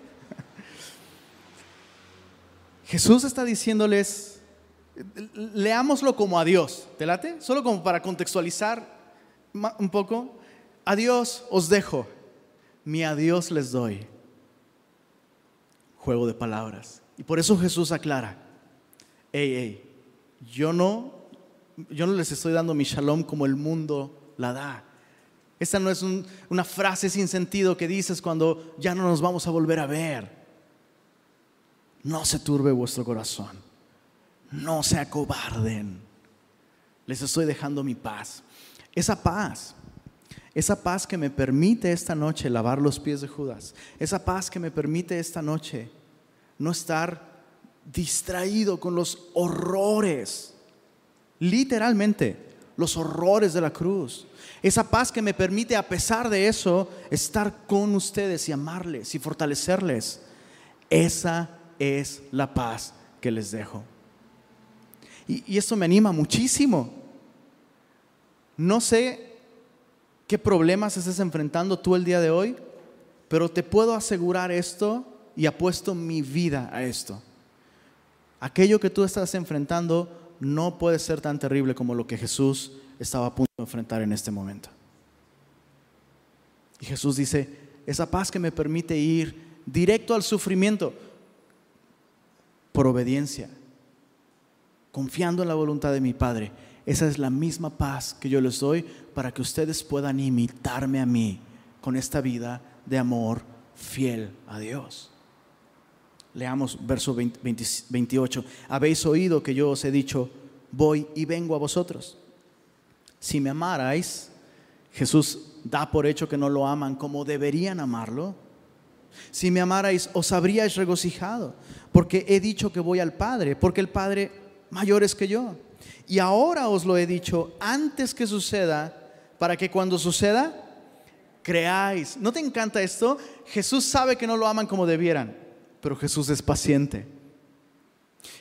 Jesús está diciéndoles, leámoslo como a Dios, ¿te late? Solo como para contextualizar un poco. A Dios os dejo, mi adiós les doy. Juego de palabras. Y por eso Jesús aclara, hey, hey, yo no, yo no les estoy dando mi shalom como el mundo la da. Esta no es una frase sin sentido que dices cuando ya no nos vamos a volver a ver no se turbe vuestro corazón, no se acobarden. Les estoy dejando mi paz. Esa paz, esa paz que me permite esta noche lavar los pies de Judas, esa paz que me permite esta noche no estar distraído con los horrores, literalmente los horrores de la cruz. Esa paz que me permite, a pesar de eso, estar con ustedes y amarles y fortalecerles. Esa es la paz que les dejo. Y, esto me anima muchísimo. No sé qué problemas estés enfrentando tú el día de hoy, pero te puedo asegurar esto y apuesto mi vida a esto. Aquello que tú estás enfrentando no puede ser tan terrible como lo que Jesús estaba a punto de enfrentar en este momento. Y Jesús dice, esa paz que me permite ir directo al sufrimiento, por obediencia, confiando en la voluntad de mi Padre. Esa es la misma paz que yo les doy para que ustedes puedan imitarme a mí con esta vida de amor fiel a Dios. Leamos verso 28. Habéis oído que yo os he dicho, voy y vengo a vosotros. Si me amarais, Jesús da por hecho que no lo aman como deberían amarlo. Si me amarais, os habríais regocijado, porque he dicho que voy al Padre, porque el Padre mayor es que yo. Y ahora os lo he dicho antes que suceda, para que cuando suceda, creáis. ¿No te encanta esto? Jesús sabe que no lo aman como debieran, pero Jesús es paciente.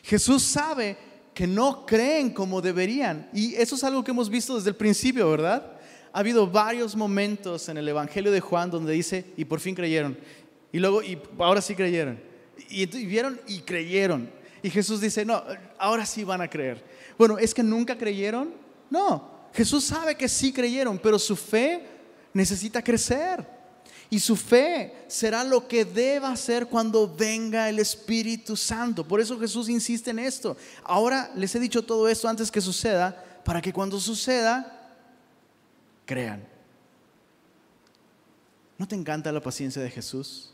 Jesús sabe que no creen como deberían. Y eso es algo que hemos visto desde el principio, ¿verdad? Ha habido varios momentos en el Evangelio de Juan donde dice, y por fin creyeron. Y luego, y ahora sí creyeron. Y, vieron y creyeron. Y Jesús dice, no, ahora sí van a creer. Bueno, ¿es que nunca creyeron? No, Jesús sabe que sí creyeron, pero su fe necesita crecer. Y su fe será lo que deba ser cuando venga el Espíritu Santo. Por eso Jesús insiste en esto. Ahora les he dicho todo esto antes que suceda, para que cuando suceda, crean. ¿No te encanta la paciencia de Jesús?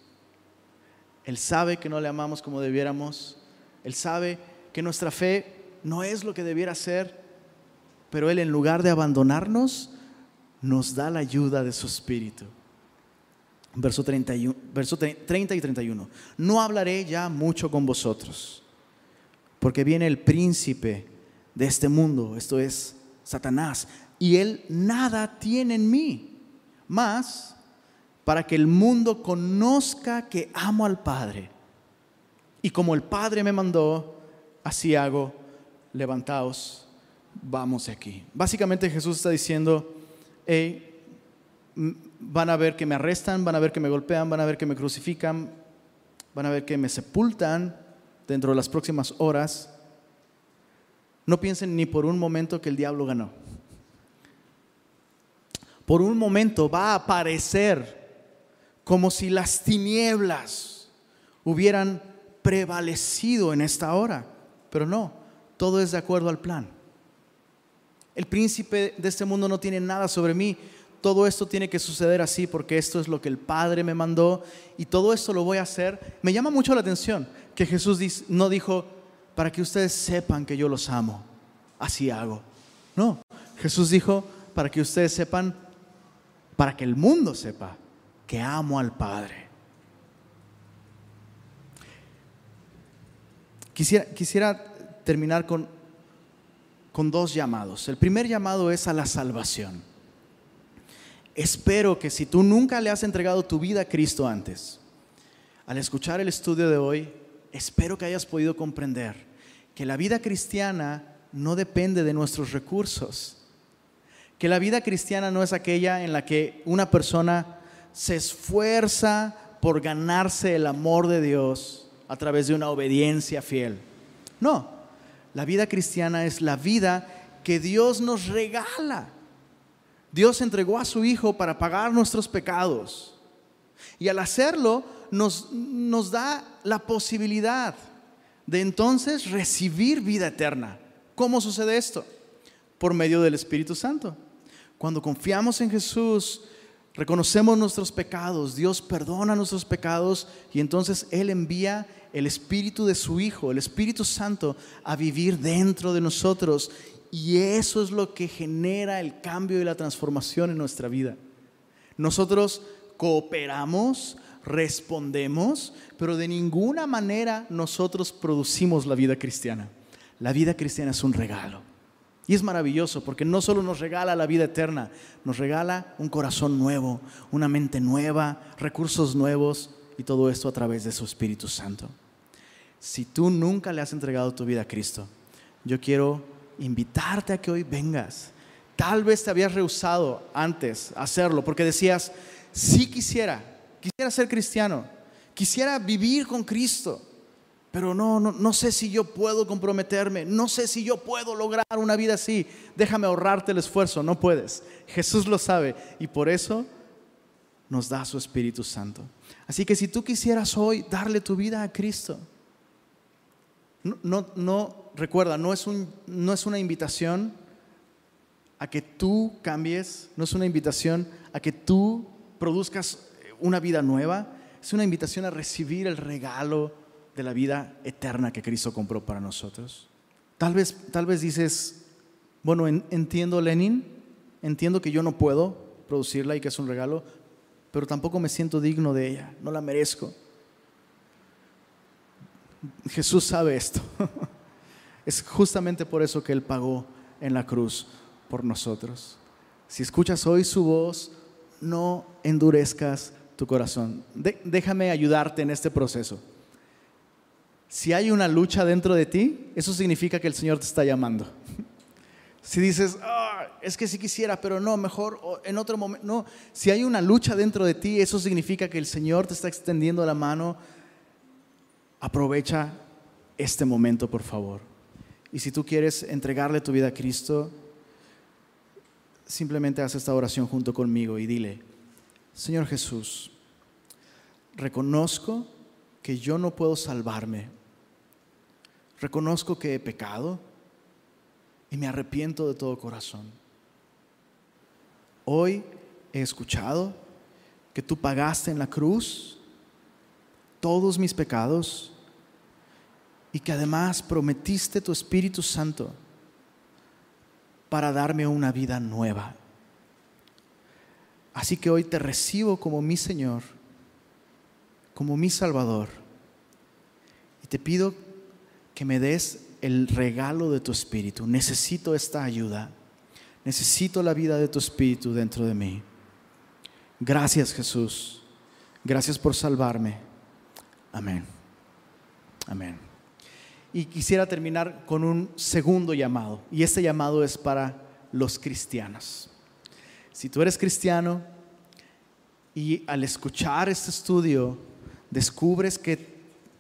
Él sabe que no le amamos como debiéramos. Él sabe que nuestra fe no es lo que debiera ser. Pero Él en lugar de abandonarnos, nos da la ayuda de su Espíritu. Verso, 31, verso 30 y 31. No hablaré ya mucho con vosotros, porque viene el príncipe de este mundo, esto es Satanás, y él nada tiene en mí, más para que el mundo conozca que amo al Padre. Y como el Padre me mandó, así hago levantaos, vamos de aquí. Básicamente Jesús está diciendo, van a ver que me arrestan, van a ver que me golpean, van a ver que me crucifican, van a ver que me sepultan dentro de las próximas horas. No piensen ni por un momento que el diablo ganó. Por un momento va a aparecer como si las tinieblas hubieran prevalecido en esta hora, pero no, todo es de acuerdo al plan. El príncipe de este mundo no tiene nada sobre mí, todo esto tiene que suceder así porque esto es lo que el Padre me mandó y todo esto lo voy a hacer. Me llama mucho la atención que Jesús no dijo, para que ustedes sepan que yo los amo, así hago. No, Jesús dijo, para que ustedes sepan, para que el mundo sepa que amo al Padre. Quisiera, terminar con, con dos llamados. El primer llamado es a la salvación. Espero que si tú nunca le has entregado tu vida a Cristo antes, al escuchar el estudio de hoy, espero que hayas podido comprender que la vida cristiana no depende de nuestros recursos, que la vida cristiana no es aquella en la que una persona se esfuerza por ganarse el amor de Dios a través de una obediencia fiel. No, la vida cristiana es la vida que Dios nos regala Dios entregó a su Hijo para pagar nuestros pecados. Y al hacerlo nos, nos da la posibilidad de entonces recibir vida eterna. ¿Cómo sucede esto? Por medio del Espíritu Santo. Cuando confiamos en Jesús, reconocemos nuestros pecados, Dios perdona nuestros pecados y entonces Él envía el Espíritu de su Hijo, el Espíritu Santo, a vivir dentro de nosotros y eso es lo que genera el cambio y la transformación en nuestra vida. Nosotros cooperamos, respondemos, pero de ninguna manera nosotros producimos la vida cristiana. La vida cristiana es un regalo. Y es maravilloso porque no solo nos regala la vida eterna, nos regala un corazón nuevo, una mente nueva, recursos nuevos y todo esto a través de su Espíritu Santo. Si tú nunca le has entregado tu vida a Cristo, yo quiero invitarte a que hoy vengas. Tal vez te habías rehusado antes hacerlo porque decías, sí quisiera, quisiera ser cristiano, quisiera vivir con Cristo, pero no, no, no sé si yo puedo comprometerme, no sé si yo puedo lograr una vida así. Déjame ahorrarte el esfuerzo, no puedes. Jesús lo sabe y por eso nos da su Espíritu Santo. Así que si tú quisieras hoy darle tu vida a Cristo, no, no, no recuerda, no es, un, no es una invitación a que tú cambies, no es una invitación a que tú produzcas una vida nueva, es una invitación a recibir el regalo de la vida eterna que Cristo compró para nosotros. Tal vez, tal vez dices, bueno, entiendo Lenin, entiendo que yo no puedo producirla y que es un regalo, pero tampoco me siento digno de ella, no la merezco. Jesús sabe esto. Es justamente por eso que Él pagó en la cruz por nosotros. Si escuchas hoy su voz, no endurezcas tu corazón. déjame ayudarte en este proceso. Si hay una lucha dentro de ti, eso significa que el Señor te está llamando. Si dices, ah, es que si quisiera, pero no, mejor en otro momento. No, si hay una lucha dentro de ti, eso significa que el Señor te está extendiendo la mano. Aprovecha este momento, por favor. Y si tú quieres entregarle tu vida a Cristo, simplemente haz esta oración junto conmigo y dile, Señor Jesús, reconozco que yo no puedo salvarme. Reconozco que he pecado y me arrepiento de todo corazón. Hoy he escuchado que tú pagaste en la cruz todos mis pecados y que además prometiste tu Espíritu Santo para darme una vida nueva. Así que hoy te recibo como mi Señor, como mi Salvador, y te pido que me des el regalo de tu Espíritu. Necesito esta ayuda, necesito la vida de tu Espíritu dentro de mí. Gracias Jesús, gracias por salvarme. Amén. Amén. Y quisiera terminar con un segundo llamado. Y este llamado es para los cristianos. Si tú eres cristiano y al escuchar este estudio descubres que,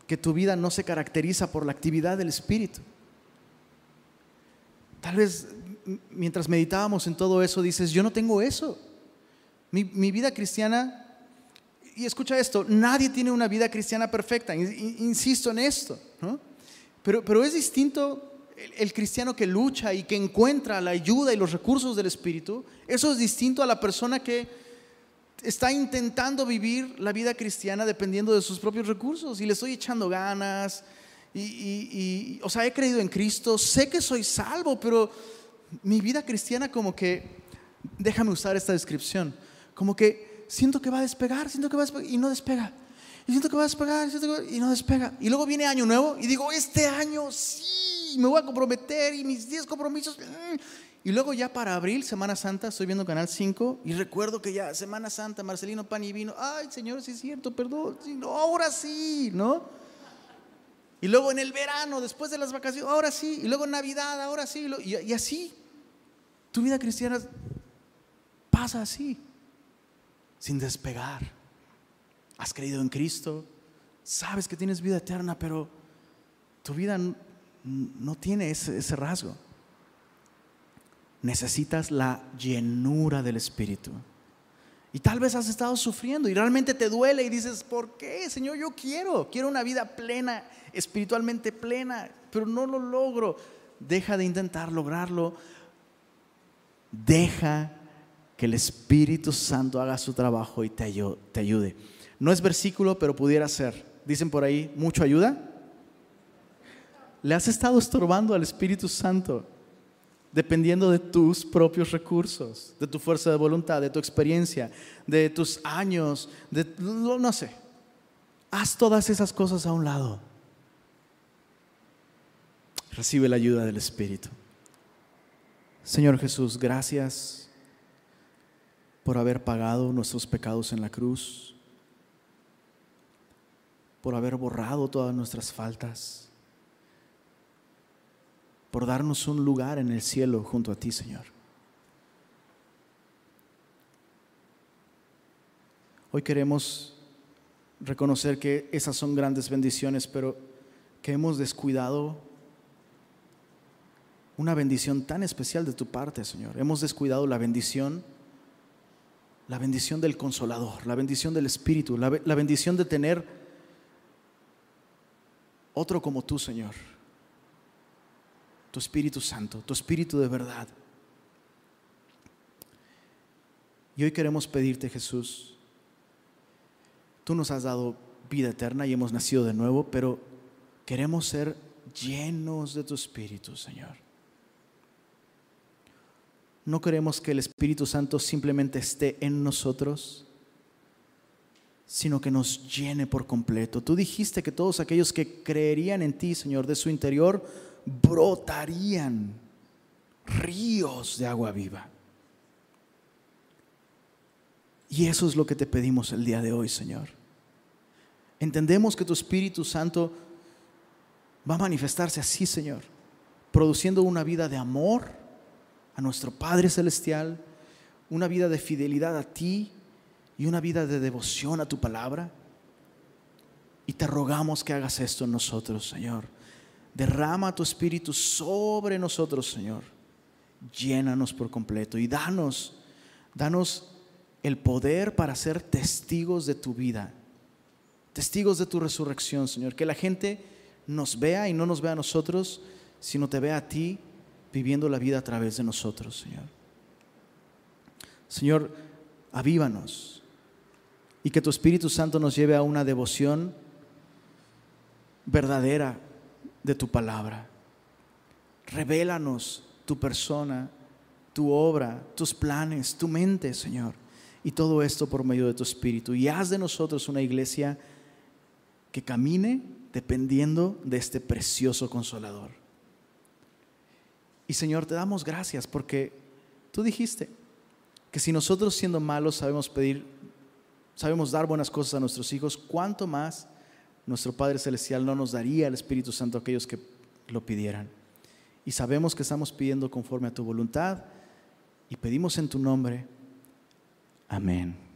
que tu vida no se caracteriza por la actividad del Espíritu, tal vez mientras meditábamos en todo eso dices, yo no tengo eso. Mi, mi vida cristiana y escucha esto, nadie tiene una vida cristiana perfecta, insisto en esto, pero, pero es distinto el, cristiano que lucha y que encuentra la ayuda y los recursos del Espíritu, eso es distinto a la persona que está intentando vivir la vida cristiana dependiendo de sus propios recursos y le estoy echando ganas y, y o sea, he creído en Cristo, sé que soy salvo, pero mi vida cristiana como que, déjame usar esta descripción, como que siento que va a despegar, siento que va a despegar y no despega. Y siento que va a despegar y no despega. Y luego viene año nuevo y digo, este año sí, me voy a comprometer y mis 10 compromisos. Mm". Y luego ya para abril, Semana Santa, estoy viendo Canal 5 y recuerdo que ya Semana Santa, Marcelino Pan y Vino, ay Señor, sí es cierto, perdón, ahora sí, ¿no? Y luego en el verano, después de las vacaciones, ahora sí, y luego Navidad, ahora sí, y así. Tu vida cristiana pasa así sin despegar. Has creído en Cristo, sabes que tienes vida eterna, pero tu vida no tiene ese, rasgo. Necesitas la llenura del Espíritu. Y tal vez has estado sufriendo y realmente te duele y dices, ¿por qué, Señor? Yo quiero, quiero una vida plena, espiritualmente plena, pero no lo logro. Deja de intentar lograrlo. Deja que el Espíritu Santo haga su trabajo y te ayude. No es versículo, pero pudiera ser. Dicen por ahí, ¿mucho ayuda? Le has estado estorbando al Espíritu Santo dependiendo de tus propios recursos, de tu fuerza de voluntad, de tu experiencia, de tus años, de no sé. Haz todas esas cosas a un lado. Recibe la ayuda del Espíritu. Señor Jesús, gracias por haber pagado nuestros pecados en la cruz, por haber borrado todas nuestras faltas, por darnos un lugar en el cielo junto a ti, Señor. Hoy queremos reconocer que esas son grandes bendiciones, pero que hemos descuidado una bendición tan especial de tu parte, Señor. Hemos descuidado la bendición la bendición del consolador, la bendición del Espíritu, la, bendición de tener otro como tú, Señor. Tu Espíritu Santo, tu Espíritu de verdad. Y hoy queremos pedirte, Jesús, tú nos has dado vida eterna y hemos nacido de nuevo, pero queremos ser llenos de tu Espíritu, Señor. No queremos que el Espíritu Santo simplemente esté en nosotros, sino que nos llene por completo. Tú dijiste que todos aquellos que creerían en ti, Señor, de su interior, brotarían ríos de agua viva. Y eso es lo que te pedimos el día de hoy, Señor. Entendemos que tu Espíritu Santo va a manifestarse así, Señor, produciendo una vida de amor, a nuestro Padre Celestial, una vida de fidelidad a ti y una vida de devoción a tu palabra. Y te rogamos que hagas esto en nosotros, Señor. Derrama tu espíritu sobre nosotros, Señor. Llénanos por completo y danos, danos el poder para ser testigos de tu vida, testigos de tu resurrección, Señor. Que la gente nos vea y no nos vea a nosotros, sino te vea a ti viviendo la vida a través de nosotros, Señor. Señor, avívanos y que tu Espíritu Santo nos lleve a una devoción verdadera de tu palabra. Revélanos tu persona, tu obra, tus planes, tu mente, Señor. Y todo esto por medio de tu Espíritu. Y haz de nosotros una iglesia que camine dependiendo de este precioso consolador. Y Señor, te damos gracias porque tú dijiste que si nosotros siendo malos sabemos pedir, sabemos dar buenas cosas a nuestros hijos, ¿cuánto más nuestro Padre Celestial no nos daría el Espíritu Santo a aquellos que lo pidieran. Y sabemos que estamos pidiendo conforme a tu voluntad y pedimos en tu nombre. Amén.